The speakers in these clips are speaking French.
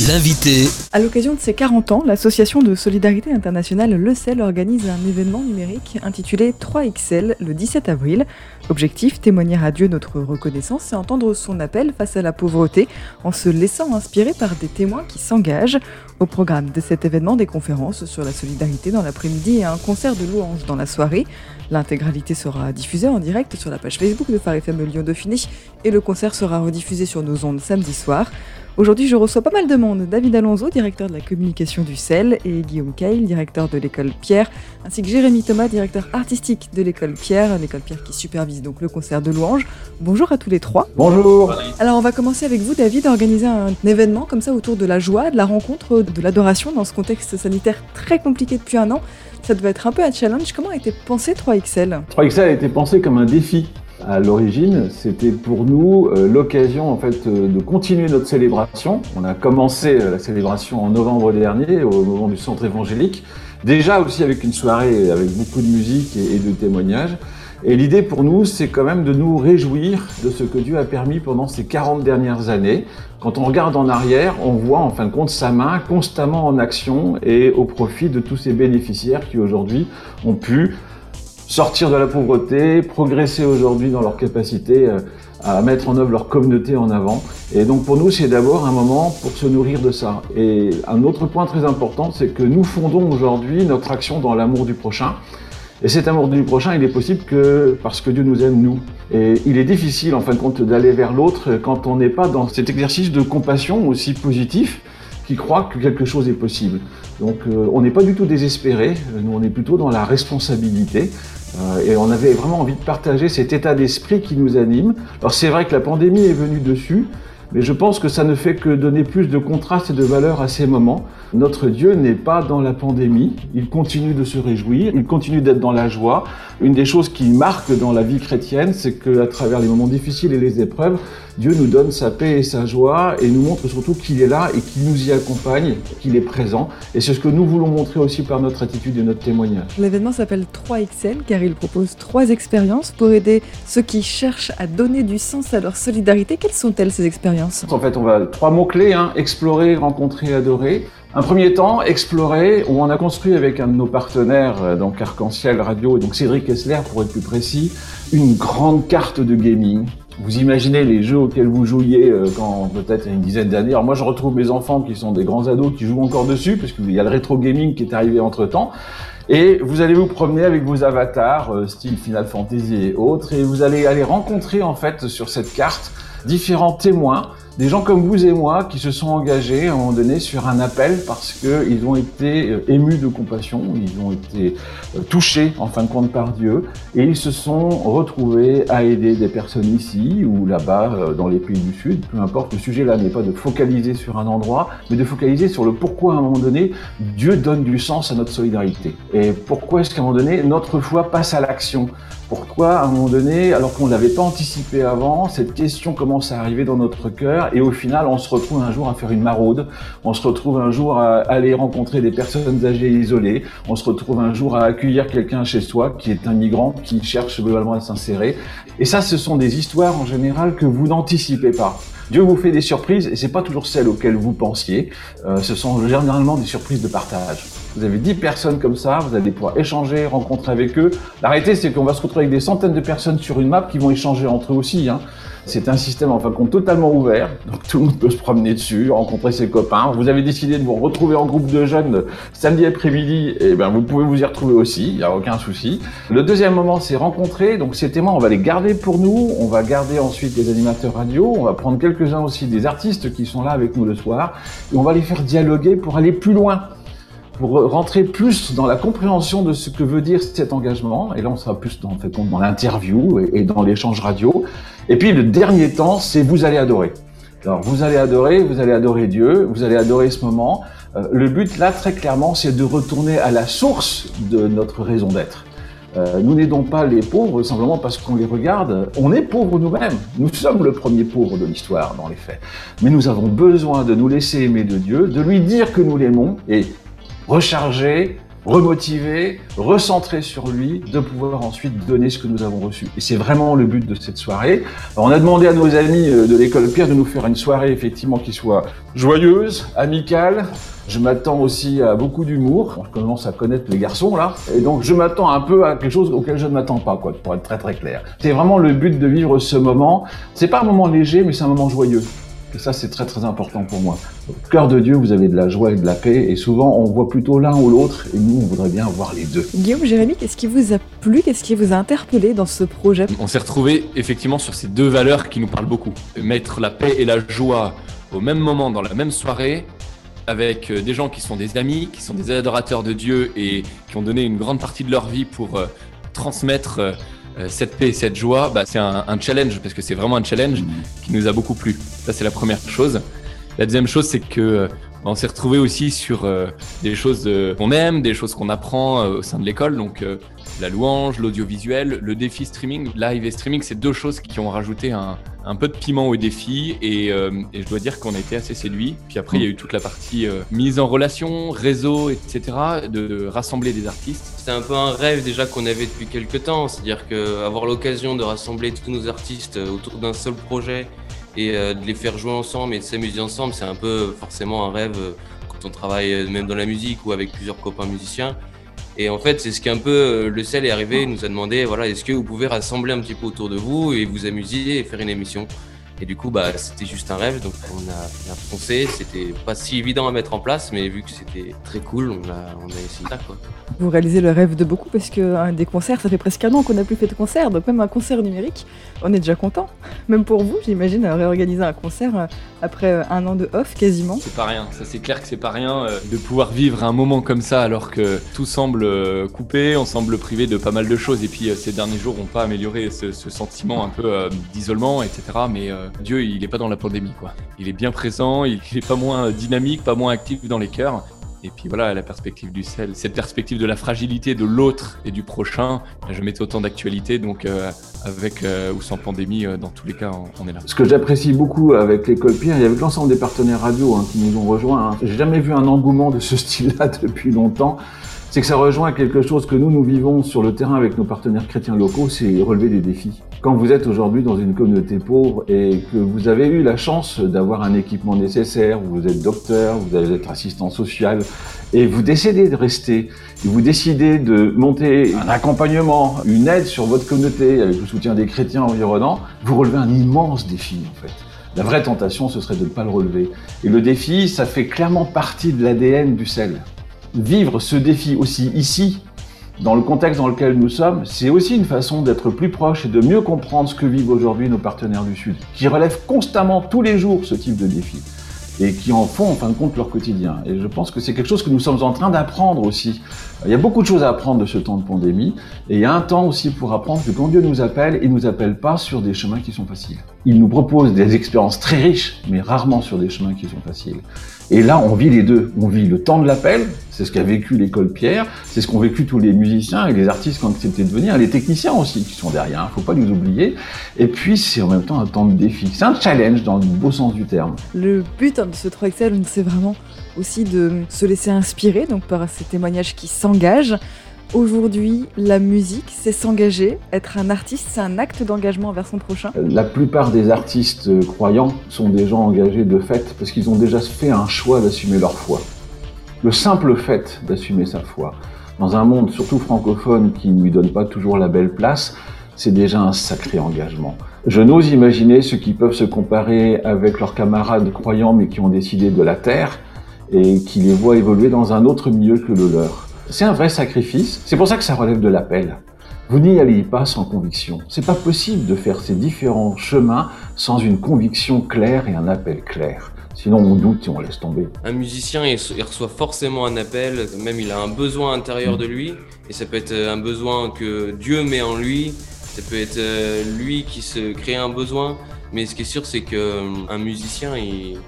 L'invité. À l'occasion de ses 40 ans, l'association de solidarité internationale Le Cel organise un événement numérique intitulé 3XL le 17 avril. Objectif témoigner à Dieu notre reconnaissance et entendre son appel face à la pauvreté en se laissant inspirer par des témoins qui s'engagent. Au programme de cet événement, des conférences sur la solidarité dans l'après-midi et un concert de louanges dans la soirée. L'intégralité sera diffusée en direct sur la page Facebook de Phare Lyon Dauphiné et le concert sera rediffusé sur nos ondes samedi soir. Aujourd'hui, je reçois pas mal de monde. David Alonso, directeur de la communication du CEL, et Guillaume Caille, directeur de l'école Pierre, ainsi que Jérémy Thomas, directeur artistique de l'école Pierre, l'école Pierre qui supervise donc le concert de louanges. Bonjour à tous les trois. Bonjour. Alors, on va commencer avec vous, David, organiser un événement comme ça autour de la joie, de la rencontre, de l'adoration dans ce contexte sanitaire très compliqué depuis un an. Ça devait être un peu un challenge. Comment a été pensé 3XL 3XL a été pensé comme un défi à l'origine, c'était pour nous euh, l'occasion en fait euh, de continuer notre célébration. On a commencé euh, la célébration en novembre dernier au moment du centre évangélique, déjà aussi avec une soirée avec beaucoup de musique et, de témoignages. Et l'idée pour nous, c'est quand même de nous réjouir de ce que Dieu a permis pendant ces 40 dernières années. Quand on regarde en arrière, on voit en fin de compte sa main constamment en action et au profit de tous ces bénéficiaires qui aujourd'hui ont pu sortir de la pauvreté, progresser aujourd'hui dans leur capacité euh, à mettre en œuvre leur communauté en avant. Et donc pour nous, c'est d'abord un moment pour se nourrir de ça. Et un autre point très important, c'est que nous fondons aujourd'hui notre action dans l'amour du prochain. Et cet amour du prochain, il est possible que parce que Dieu nous aime, nous. Et il est difficile, en fin de compte, d'aller vers l'autre quand on n'est pas dans cet exercice de compassion aussi positif qui croit que quelque chose est possible. Donc euh, on n'est pas du tout désespéré, nous on est plutôt dans la responsabilité. Euh, et on avait vraiment envie de partager cet état d'esprit qui nous anime. Alors c'est vrai que la pandémie est venue dessus, mais je pense que ça ne fait que donner plus de contraste et de valeur à ces moments. Notre Dieu n'est pas dans la pandémie, il continue de se réjouir, il continue d'être dans la joie. Une des choses qui marque dans la vie chrétienne, c'est qu'à travers les moments difficiles et les épreuves, Dieu nous donne sa paix et sa joie et nous montre surtout qu'il est là et qu'il nous y accompagne, qu'il est présent. Et c'est ce que nous voulons montrer aussi par notre attitude et notre témoignage. L'événement s'appelle 3XL car il propose trois expériences pour aider ceux qui cherchent à donner du sens à leur solidarité. Quelles sont-elles ces expériences? En fait, on va trois mots-clés, hein, explorer, rencontrer, adorer. Un premier temps, explorer, où on a construit avec un de nos partenaires, euh, donc Arc-en-Ciel Radio, et donc Cédric Kessler pour être plus précis, une grande carte de gaming vous imaginez les jeux auxquels vous jouiez euh, quand peut-être une dizaine d'années. Alors moi je retrouve mes enfants qui sont des grands ados qui jouent encore dessus parce qu'il y a le rétro gaming qui est arrivé entre temps. Et vous allez vous promener avec vos avatars, euh, style Final Fantasy et autres, et vous allez aller rencontrer en fait sur cette carte différents témoins des gens comme vous et moi qui se sont engagés à un moment donné sur un appel parce qu'ils ont été euh, émus de compassion, ils ont été euh, touchés en fin de compte par Dieu. Et ils se sont retrouvés à aider des personnes ici ou là-bas euh, dans les pays du Sud, peu importe, le sujet là n'est pas de focaliser sur un endroit, mais de focaliser sur le pourquoi à un moment donné Dieu donne du sens à notre solidarité. Et pourquoi est-ce qu'à un moment donné notre foi passe à l'action? Pourquoi, à un moment donné, alors qu'on ne l'avait pas anticipé avant, cette question commence à arriver dans notre cœur et au final, on se retrouve un jour à faire une maraude, on se retrouve un jour à aller rencontrer des personnes âgées isolées, on se retrouve un jour à accueillir quelqu'un chez soi qui est un migrant qui cherche globalement à s'insérer. Et ça, ce sont des histoires en général que vous n'anticipez pas. Dieu vous fait des surprises et c'est pas toujours celles auxquelles vous pensiez. Euh, ce sont généralement des surprises de partage. Vous avez 10 personnes comme ça, vous allez pouvoir échanger, rencontrer avec eux. La réalité, c'est qu'on va se retrouver avec des centaines de personnes sur une map qui vont échanger entre eux aussi. Hein. C'est un système en fin de compte totalement ouvert, donc tout le monde peut se promener dessus, rencontrer ses copains. Vous avez décidé de vous retrouver en groupe de jeunes samedi après-midi, et eh ben vous pouvez vous y retrouver aussi, il n'y a aucun souci. Le deuxième moment, c'est rencontrer. Donc ces témoins, on va les garder pour nous, on va garder ensuite des animateurs radio, on va prendre quelques-uns aussi des artistes qui sont là avec nous le soir, et on va les faire dialoguer pour aller plus loin pour rentrer plus dans la compréhension de ce que veut dire cet engagement. Et là, on sera plus dans, l'interview et, dans l'échange radio. Et puis, le dernier temps, c'est vous allez adorer. Alors, vous allez adorer, vous allez adorer Dieu, vous allez adorer ce moment. Euh, le but, là, très clairement, c'est de retourner à la source de notre raison d'être. Euh, nous n'aidons pas les pauvres simplement parce qu'on les regarde. On est pauvres nous-mêmes. Nous sommes le premier pauvre de l'histoire, dans les faits. Mais nous avons besoin de nous laisser aimer de Dieu, de lui dire que nous l'aimons. Et recharger, remotivé, recentré sur lui, de pouvoir ensuite donner ce que nous avons reçu. Et c'est vraiment le but de cette soirée. on a demandé à nos amis euh, de l'école Pierre de nous faire une soirée effectivement qui soit joyeuse, amicale. Je m'attends aussi à beaucoup d'humour. On commence à connaître les garçons là, et donc je m'attends un peu à quelque chose auquel je ne m'attends pas, quoi, pour être très très clair. C'est vraiment le but de vivre ce moment. C'est pas un moment léger, mais c'est un moment joyeux. Et ça, c'est très très important pour moi. Au cœur de Dieu, vous avez de la joie et de la paix, et souvent on voit plutôt l'un ou l'autre, et nous, on voudrait bien voir les deux. Guillaume, Jérémy, qu'est-ce qui vous a plu, qu'est-ce qui vous a interpellé dans ce projet? On s'est retrouvé effectivement sur ces deux valeurs qui nous parlent beaucoup. Mettre la paix et la joie au même moment, dans la même soirée, avec euh, des gens qui sont des amis, qui sont des adorateurs de Dieu et qui ont donné une grande partie de leur vie pour euh, transmettre euh, cette paix et cette joie, bah, c'est un, challenge, parce que c'est vraiment un challenge qui nous a beaucoup plu. Ça, c'est la première chose. La deuxième chose, c'est que euh, on s'est retrouvé aussi sur euh, des choses qu'on aime, des choses qu'on apprend au sein de l'école. Donc, la louange, l'audiovisuel, le défi streaming, live et streaming, c'est deux choses qui ont rajouté un, peu de piment au défi et, euh, je dois dire qu'on a été assez séduits. Puis après, il y a eu toute la partie euh, mise en relation, réseau, etc., de, rassembler des artistes. C'était un peu un rêve déjà qu'on avait depuis quelques temps, c'est-à-dire qu'avoir l'occasion de rassembler tous nos artistes autour d'un seul projet et euh, de les faire jouer ensemble et de s'amuser ensemble, c'est un peu forcément un rêve quand on travaille même dans la musique ou avec plusieurs copains musiciens. Et en fait, c'est ce qu'un peu euh, le sel est arrivé, il nous a demandé voilà, est-ce que vous pouvez rassembler un petit peu autour de vous et vous amuser et faire une émission? Et du coup, bah, c'était juste un rêve, donc on a, on a foncé. C'était pas si évident à mettre en place, mais vu que c'était très cool, on a, on a essayé ça. Quoi. Vous réalisez le rêve de beaucoup parce que des concerts, ça fait presque un an qu'on n'a plus fait de concert, donc même un concert numérique, on est déjà content. Même pour vous, j'imagine, réorganiser un concert euh, après euh, un an de off quasiment. C'est pas rien, ça c'est clair que c'est pas rien euh, de pouvoir vivre un moment comme ça alors que tout semble coupé, on semble privé de pas mal de choses et puis ces derniers jours n'ont pas amélioré ce, ce, sentiment un peu d'isolement, etc. Mais Dieu, il n'est pas dans la pandémie, quoi. Il est bien présent, il n'est pas moins dynamique, pas moins actif dans les cœurs. Et puis voilà, la perspective du sel, cette perspective de la fragilité de l'autre et du prochain, je mettais autant d'actualité, donc euh, avec euh, ou sans pandémie, euh, dans tous les cas, on, est là. Ce que j'apprécie beaucoup avec l'école Pierre et avec l'ensemble des partenaires radio hein, qui nous ont rejoints, hein, j'ai jamais vu un engouement de ce style-là depuis longtemps c'est que ça rejoint quelque chose que nous, nous vivons sur le terrain avec nos partenaires chrétiens locaux, c'est relever des défis. Quand vous êtes aujourd'hui dans une communauté pauvre et que vous avez eu la chance d'avoir un équipement nécessaire, vous êtes docteur, vous allez être assistant social, et vous décidez de rester, et vous décidez de monter un accompagnement, une aide sur votre communauté avec le soutien des chrétiens environnants, vous relevez un immense défi en fait. La vraie tentation, ce serait de ne pas le relever. Et le défi, ça fait clairement partie de l'ADN du sel vivre ce défi aussi ici, dans le contexte dans lequel nous sommes, c'est aussi une façon d'être plus proche et de mieux comprendre ce que vivent aujourd'hui nos partenaires du Sud, qui relèvent constamment tous les jours ce type de défi et qui en font en fin de compte leur quotidien. Et je pense que c'est quelque chose que nous sommes en train d'apprendre aussi. Il y a beaucoup de choses à apprendre de ce temps de pandémie, et il y a un temps aussi pour apprendre que quand Dieu nous appelle, il nous appelle pas sur des chemins qui sont faciles. Il nous propose des expériences très riches, mais rarement sur des chemins qui sont faciles. Et là, on vit les deux. On vit le temps de l'appel, c'est ce qu'a vécu l'école Pierre, c'est ce qu'ont vécu tous les musiciens et les artistes quand ils étaient de venir, les techniciens aussi qui sont derrière, il hein, faut pas les oublier. Et puis, c'est en même temps un temps de défi. C'est un challenge dans le beau sens du terme. Le but de ce 3XL, c'est vraiment aussi de se laisser inspirer donc par ces témoignages qui s'engagent Aujourd'hui, la musique, c'est s'engager. Être un artiste, c'est un acte d'engagement envers son prochain. La plupart des artistes croyants sont des gens engagés de fait parce qu'ils ont déjà fait un choix d'assumer leur foi. Le simple fait d'assumer sa foi, dans un monde surtout francophone qui ne lui donne pas toujours la belle place, c'est déjà un sacré engagement. Je n'ose imaginer ceux qui peuvent se comparer avec leurs camarades croyants mais qui ont décidé de la taire et qui les voient évoluer dans un autre milieu que le leur. C'est un vrai sacrifice. C'est pour ça que ça relève de l'appel. Vous n'y allez pas sans conviction. C'est pas possible de faire ces différents chemins sans une conviction claire et un appel clair. Sinon, on doute et on laisse tomber. Un musicien, il reçoit forcément un appel, même il a un besoin intérieur de lui, et ça peut être un besoin que Dieu met en lui, ça peut être euh, lui qui se crée un besoin, mais ce qui est sûr, c'est qu'un euh, musicien, il,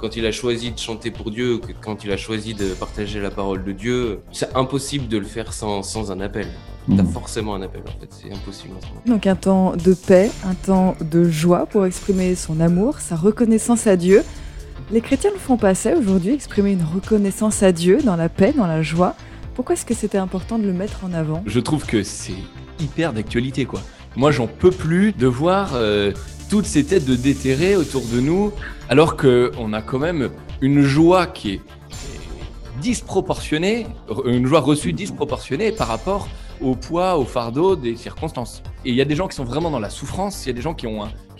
quand il a choisi de chanter pour Dieu, quand il a choisi de partager la parole de Dieu, c'est impossible de le faire sans, sans un appel. T'as mmh. forcément un appel en fait, c'est impossible. Donc un temps de paix, un temps de joie pour exprimer son amour, sa reconnaissance à Dieu. Les chrétiens le font passer aujourd'hui, exprimer une reconnaissance à Dieu dans la paix, dans la joie. Pourquoi est-ce que c'était important de le mettre en avant? Je trouve que c'est hyper d'actualité, quoi. Moi, j'en peux plus de voir euh, toutes ces têtes de déterrés autour de nous, alors qu'on a quand même une joie qui est disproportionnée, une joie reçue disproportionnée par rapport au poids, au fardeau des circonstances. Et il y a des gens qui sont vraiment dans la souffrance, il y a des gens qui,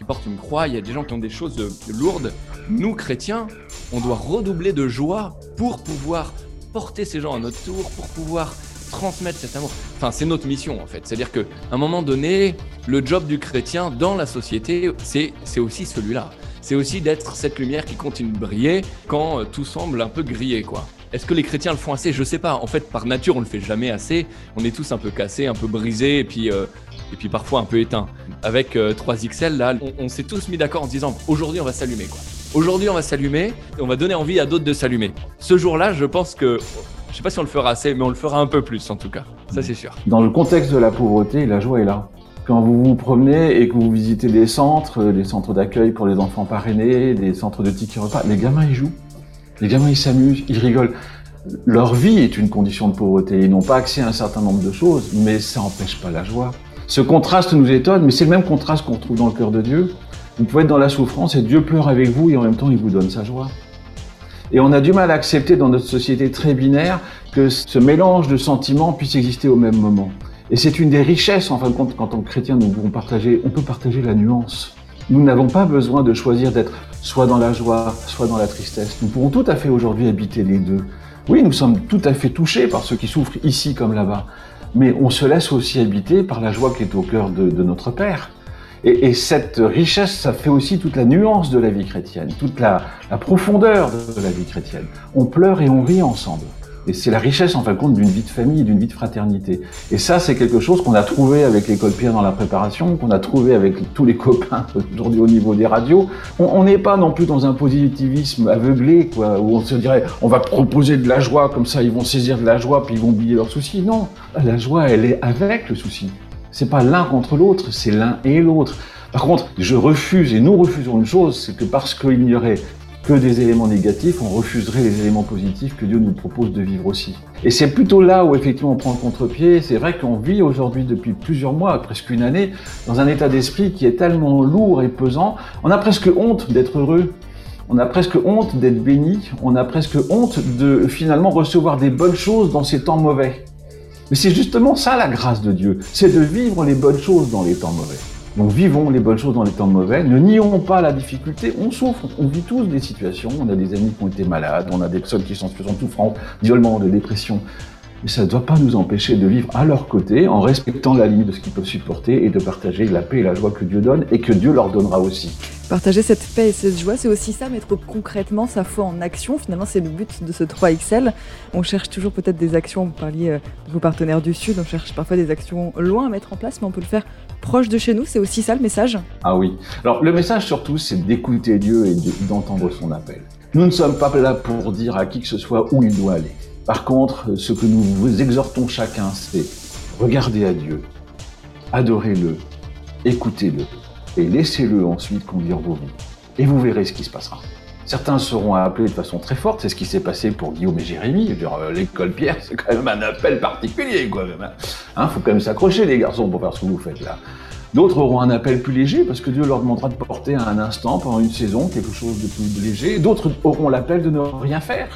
portent une croix, il y a des gens qui ont des choses lourdes. Nous, chrétiens, on doit redoubler de joie pour pouvoir porter ces gens à notre tour, pour pouvoir transmettre cet amour. Enfin, c'est notre mission en fait. C'est-à-dire qu'à un moment donné, le job du chrétien dans la société, c'est aussi celui-là. C'est aussi d'être cette lumière qui continue de briller quand euh, tout semble un peu grillé, quoi. Est-ce que les chrétiens le font assez? Je sais pas. En fait, par nature, on le fait jamais assez. On est tous un peu cassés, un peu brisés, et puis, euh, parfois un peu éteints. Avec 3XL, euh, on, s'est tous mis d'accord en disant aujourd'hui, on va s'allumer. Aujourd'hui, on va s'allumer et on va donner envie à d'autres de s'allumer. Ce jour-là, je pense que je sais pas si on le fera assez, mais on le fera un peu plus en tout cas. Ça, c'est sûr. Dans le contexte de la pauvreté, la joie est là. Quand vous vous promenez et que vous visitez des centres, des centres d'accueil pour les enfants parrainés, des centres de tickets repas, les gamins ils jouent. Les gamins, ils s'amusent, ils rigolent. Leur vie est une condition de pauvreté. Ils n'ont pas accès à un certain nombre de choses, mais ça n'empêche pas la joie. Ce contraste nous étonne, mais c'est le même contraste qu'on retrouve dans le cœur de Dieu. Vous pouvez être dans la souffrance et Dieu pleure avec vous et en même temps il vous donne sa joie. Et on a du mal à accepter dans notre société très binaire que ce mélange de sentiments puisse exister au même moment. Et c'est une des richesses, en fin de compte, qu'en tant que chrétien, nous pouvons partager. On peut partager la nuance. Nous n'avons pas besoin de choisir d'être soit dans la joie, soit dans la tristesse. Nous pouvons tout à fait aujourd'hui habiter les deux. Oui, nous sommes tout à fait touchés par ceux qui souffrent ici comme là-bas, mais on se laisse aussi habiter par la joie qui est au cœur de, notre Père. Et, cette richesse, ça fait aussi toute la nuance de la vie chrétienne, toute la profondeur de la vie chrétienne. On pleure et on rit ensemble. Et c'est la richesse, en fin de compte, d'une vie de famille, d'une vie de fraternité. Et ça, c'est quelque chose qu'on a trouvé avec l'école Pierre dans la préparation, qu'on a trouvé avec tous les copains aujourd'hui au niveau des radios. On n'est pas non plus dans un positivisme aveuglé, quoi, où on se dirait, on va proposer de la joie, comme ça ils vont saisir de la joie, puis ils vont oublier leurs soucis. Non, la joie, elle est avec le souci. C'est pas l'un contre l'autre, c'est l'un et l'autre. Par contre, je refuse, et nous refusons une chose, c'est que parce qu'il y aurait que des éléments négatifs, on refuserait les éléments positifs que Dieu nous propose de vivre aussi. Et c'est plutôt là où effectivement on prend le contre-pied. C'est vrai qu'on vit aujourd'hui depuis plusieurs mois, presque une année, dans un état d'esprit qui est tellement lourd et pesant. On a presque honte d'être heureux. On a presque honte d'être béni. On a presque honte de finalement recevoir des bonnes choses dans ces temps mauvais. Mais c'est justement ça la grâce de Dieu. C'est de vivre les bonnes choses dans les temps mauvais. Donc vivons les bonnes choses dans les temps mauvais, ne nions pas la difficulté, on souffre, on vit tous des situations, on a des amis qui ont été malades, on a des personnes qui sont en situation de de dépression. Mais ça ne doit pas nous empêcher de vivre à leur côté en respectant la limite de ce qu'ils peuvent supporter et de partager la paix et la joie que Dieu donne et que Dieu leur donnera aussi. Partager cette paix et cette joie, c'est aussi ça, mettre concrètement sa foi en action. Finalement, c'est le but de ce 3XL. On cherche toujours peut-être des actions, vous parliez euh, de vos partenaires du Sud, on cherche parfois des actions loin à mettre en place, mais on peut le faire proche de chez nous. C'est aussi ça le message? Ah oui. Alors le message surtout, c'est d'écouter Dieu et d'entendre son appel. Nous ne sommes pas là pour dire à qui que ce soit où il doit aller. Par contre, ce que nous vous exhortons chacun, c'est regardez à Dieu, adorez-le, écoutez-le, et laissez-le ensuite conduire vos vies. Et vous verrez ce qui se passera. Certains seront appelés de façon très forte, c'est ce qui s'est passé pour Guillaume et Jérémy. Euh, l'école Pierre, c'est quand même un appel particulier, quoi. Hein. hein, faut quand même s'accrocher, les garçons, pour faire ce que vous faites là. D'autres auront un appel plus léger parce que Dieu leur demandera de porter un instant, pendant une saison, quelque chose de plus léger. D'autres auront l'appel de ne rien faire.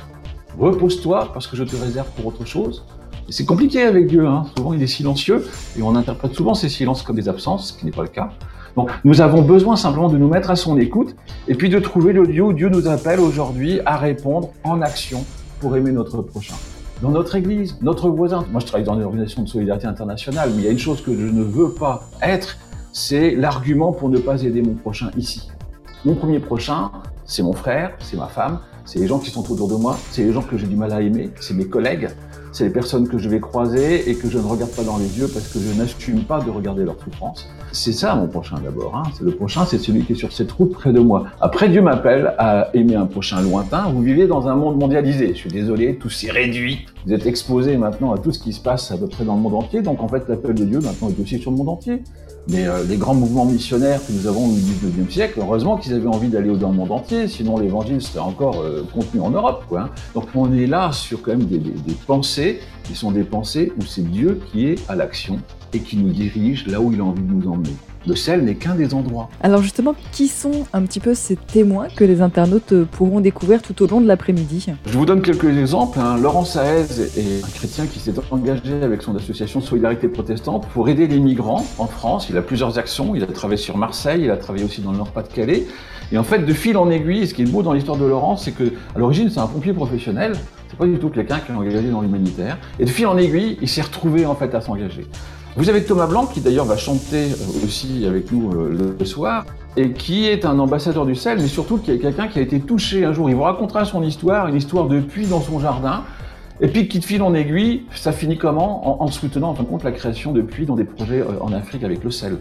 Repose-toi parce que je te réserve pour autre chose. C'est compliqué avec Dieu. Hein. Souvent, il est silencieux et on interprète souvent ces silences comme des absences, ce qui n'est pas le cas. Donc, nous avons besoin simplement de nous mettre à son écoute et puis de trouver le lieu où Dieu nous appelle aujourd'hui à répondre en action pour aimer notre prochain. Dans notre église, notre voisin. Moi, je travaille dans une organisation de solidarité internationale, mais il y a une chose que je ne veux pas être, c'est l'argument pour ne pas aider mon prochain ici. Mon premier prochain, c'est mon frère, c'est ma femme, c'est les gens qui sont autour de moi, c'est les gens que j'ai du mal à aimer, c'est mes collègues, c'est les personnes que je vais croiser et que je ne regarde pas dans les yeux parce que je n'assume pas de regarder leur souffrance. C'est ça mon prochain d'abord. Hein. C'est le prochain, c'est celui qui est sur cette route près de moi. Après, Dieu m'appelle à aimer un prochain lointain. Vous vivez dans un monde mondialisé. Je suis désolé, tout s'est réduit. Vous êtes exposé maintenant à tout ce qui se passe à peu près dans le monde entier. Donc en fait, l'appel de Dieu maintenant est aussi sur le monde entier. Mais euh, les grands mouvements missionnaires que nous avons au 19e siècle, heureusement qu'ils avaient envie d'aller dans le monde entier, sinon l'évangile serait encore euh, contenu en Europe. Hein. Donc on est là sur quand même des, des pensées, qui sont des pensées où c'est Dieu qui est à l'action et qui nous dirige là où il a envie de nous emmener. Le sel n'est qu'un des endroits. Alors justement, qui sont un petit peu ces témoins que les internautes pourront découvrir tout au long de l'après-midi? Je vous donne quelques exemples. Hein. Laurent Saez est un chrétien qui s'est engagé avec son association Solidarité Protestante pour aider les migrants en France. Il a plusieurs actions. Il a travaillé sur Marseille, il a travaillé aussi dans le Nord-Pas-de-Calais. Et en fait, de fil en aiguille, ce qui est beau dans l'histoire de Laurent, c'est que à l'origine, c'est un pompier professionnel. C'est pas du tout quelqu'un qui est engagé dans l'humanitaire. Et de fil en aiguille, il s'est retrouvé en fait à s'engager. Vous avez Thomas Blanc qui d'ailleurs va chanter euh, aussi avec nous euh, le soir et qui est un ambassadeur du sel, mais surtout qui est quelqu'un qui a été touché un jour. Il vous racontera son histoire, une histoire de puits dans son jardin. Et puis, qui de fil en aiguille, ça finit comment? En, soutenant, en fin de compte, la création de puits dans des projets euh, en Afrique avec le sel.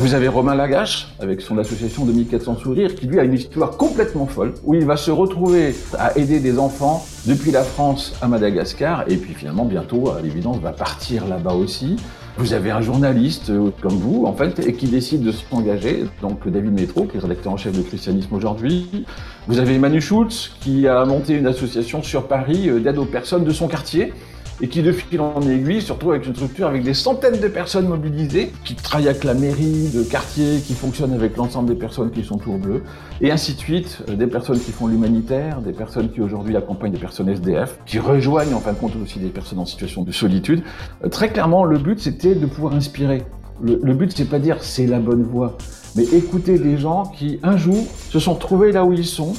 Vous avez Romain Lagache, avec son association 2400 Sourires, qui lui a une histoire complètement folle, où il va se retrouver à aider des enfants depuis la France à Madagascar, et puis finalement, bientôt, à l'évidence, va partir là-bas aussi. Vous avez un journaliste euh, comme vous, en fait, et qui décide de s'engager, donc David Métro, qui est rédacteur en chef de Christianisme aujourd'hui. Vous avez Manu Schultz, qui a monté une association sur Paris euh, d'aide aux personnes de son quartier, et qui de fil en aiguille se retrouve avec une structure avec des centaines de personnes mobilisées, qui travaillent avec la mairie de quartier, qui fonctionnent avec l'ensemble des personnes qui sont tour bleu, et ainsi de suite, euh, des personnes qui font l'humanitaire, des personnes qui aujourd'hui accompagnent des personnes SDF, qui rejoignent en fin de compte aussi des personnes en situation de solitude. Euh, très clairement, le but c'était de pouvoir inspirer. Le, le but c'est pas dire c'est la bonne voie, mais écouter des gens qui un jour se sont trouvés là où ils sont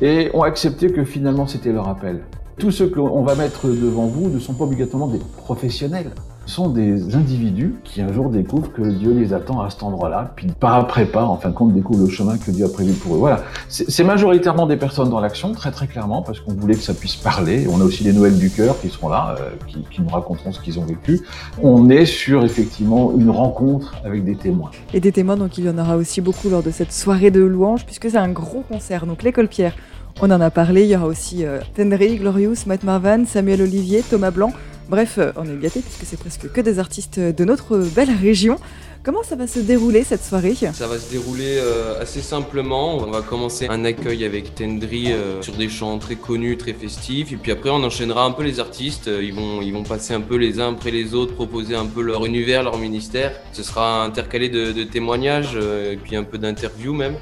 et ont accepté que finalement c'était leur appel. Tous ceux qu'on va mettre devant vous ne sont pas obligatoirement des professionnels. Ce sont des individus qui un jour découvrent que Dieu les attend à cet endroit-là, puis pas après pas, en fin de compte, découvrent le chemin que Dieu a prévu pour eux. Voilà. C'est majoritairement des personnes dans l'action, très très clairement, parce qu'on voulait que ça puisse parler. On a aussi les Noëls du cœur qui seront là, euh, qui, qui, nous raconteront ce qu'ils ont vécu. On est sur effectivement une rencontre avec des témoins. Et des témoins, donc il y en aura aussi beaucoup lors de cette soirée de louanges, puisque c'est un gros concert. Donc l'école Pierre on en a parlé, il y aura aussi euh, Tendry, Glorious, Matt Marvan, Samuel Olivier, Thomas Blanc. Bref, euh, on est gâtés puisque c'est presque que des artistes de notre belle région. Comment ça va se dérouler cette soirée? Ça va se dérouler euh, assez simplement. On va commencer un accueil avec Tendry sur des chants très connus, très festifs. Et puis après, on enchaînera un peu les artistes. Ils vont, passer un peu les uns après les autres, proposer un peu leur univers, leur ministère. Ce sera intercalé de, de témoignages et puis un peu d'interviews même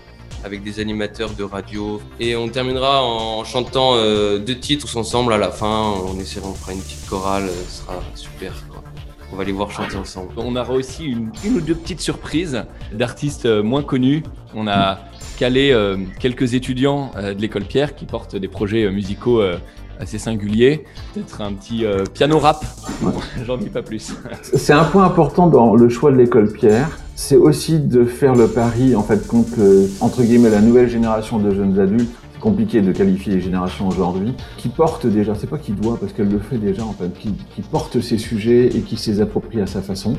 avec des animateurs de radio. Et on terminera en chantant euh, deux titres tous ensemble à la fin. On essaiera, on fera une petite chorale, euh, ce sera super. On va les voir chanter ensemble. On aura aussi une, ou deux petites surprises d'artistes euh, moins connus. On a calé quelques étudiants de l'école Pierre qui portent des projets musicaux assez singuliers. Peut-être un petit piano rap. J'en dis pas plus. C'est un point important dans le choix de l'école Pierre c'est aussi de faire le pari, en fait, contre, entre guillemets, la nouvelle génération de jeunes adultes, c'est compliqué de qualifier les générations aujourd'hui, qui portent déjà, c'est pas qui doit, parce qu'elle le fait déjà, en fait, qui, qui porte ces sujets et qui s'est approprient à sa façon.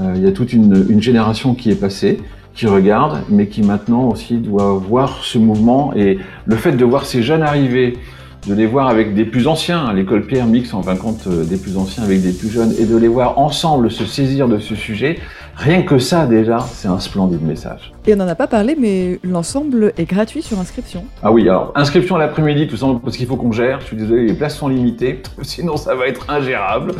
Euh, il y a toute une, une, génération qui est passée, qui regarde, mais qui maintenant aussi doit voir ce mouvement et le fait de voir ces jeunes arriver, de les voir avec des plus anciens, l'école Pierre mixe en fin de compte euh, des plus anciens avec des plus jeunes, et de les voir ensemble se saisir de ce sujet, Rien que ça, déjà, c'est un splendide message. Et on n'en a pas parlé, mais l'ensemble est gratuit sur inscription. Ah oui, alors inscription l'après-midi, tout simplement parce qu'il faut qu'on gère. Je suis désolé, les places sont limitées, sinon ça va être ingérable.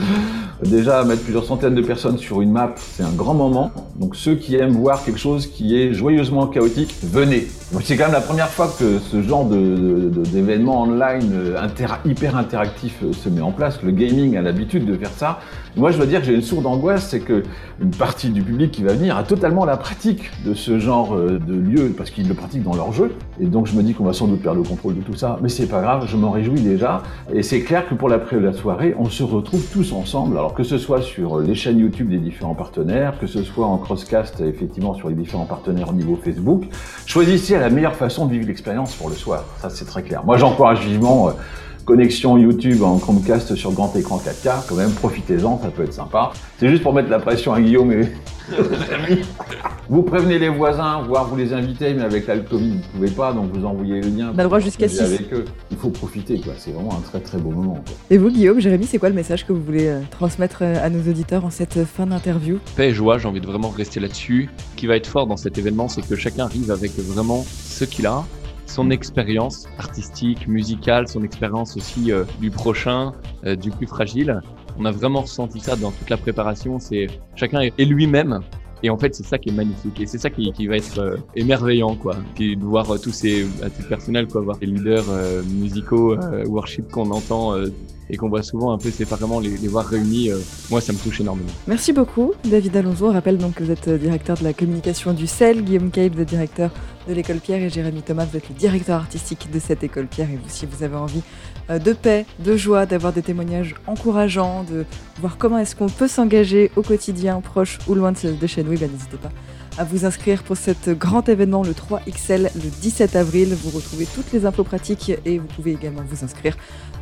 Déjà, mettre plusieurs centaines de personnes sur une map, c'est un grand moment. Donc ceux qui aiment voir quelque chose qui est joyeusement chaotique, venez. C'est quand même la première fois que ce genre d'événement online euh, hyper interactif euh, se met en place. Le gaming a l'habitude de faire ça. Moi, je dois dire que j'ai une sourde angoisse, c'est que une partie du public qui va venir a totalement la pratique de ce genre euh, de lieu parce qu'ils le pratiquent dans leur jeu. Et donc, je me dis qu'on va sans doute perdre le contrôle de tout ça, mais c'est pas grave, je m'en réjouis déjà. Et c'est clair que pour l'après la soirée, on se retrouve tous ensemble. Alors que ce soit sur les chaînes YouTube des différents partenaires, que ce soit en crosscast effectivement sur les différents partenaires au niveau Facebook, choisissez la meilleure façon de vivre l'expérience pour le soir. Ça, c'est très clair. Moi, j'encourage vivement. Euh, connexion YouTube en Chromecast sur grand écran 4K, quand même, profitez-en, ça peut être sympa. C'est juste pour mettre la pression à Guillaume et amis. Vous prévenez les voisins, voire vous les invitez, mais avec l'alcool, vous ne pouvez pas, donc vous envoyez le lien. On a le droit jusqu'à 6. Avec eux. Il faut profiter, quoi. C'est vraiment un très très beau moment. Et vous, Guillaume, Jérémy, c'est quoi le message que vous voulez euh, transmettre euh, à nos auditeurs en cette fin d'interview? Paix et joie, j'ai envie de vraiment rester là-dessus. Ce qui va être fort dans cet événement, c'est que chacun arrive avec vraiment ce qu'il a, son expérience artistique, musicale, son expérience aussi euh, du prochain, euh, du plus fragile. On a vraiment ressenti ça dans toute la préparation. C'est chacun est lui-même et en fait, c'est ça qui est magnifique et c'est ça qui, qui, va être euh, émerveillant, quoi. De voir tous ces, à personnel, quoi, les leaders musicaux, worship qu'on entend et qu'on voit souvent un peu séparément, les, les voir réunis, moi, ça me touche énormément. Merci beaucoup, David Alonso. On rappelle donc que vous êtes directeur de la communication du CEL, Guillaume Cape, êtes directeur de l'école Pierre et Jérémy Thomas, vous êtes le directeur artistique de cette école Pierre. Et vous, si vous avez envie de paix, de joie, d'avoir des témoignages encourageants, de voir comment est-ce qu'on peut s'engager au quotidien, proche ou loin de chez nous, ben, n'hésitez pas à vous inscrire pour cet grand événement le 3XL le 17 avril. Vous retrouvez toutes les infos pratiques et vous pouvez également vous inscrire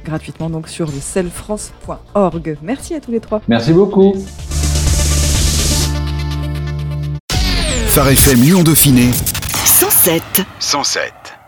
gratuitement donc sur le selfrance.org. Merci à tous les trois. Merci beaucoup. Phare FM Lyon Dauphiné 107 107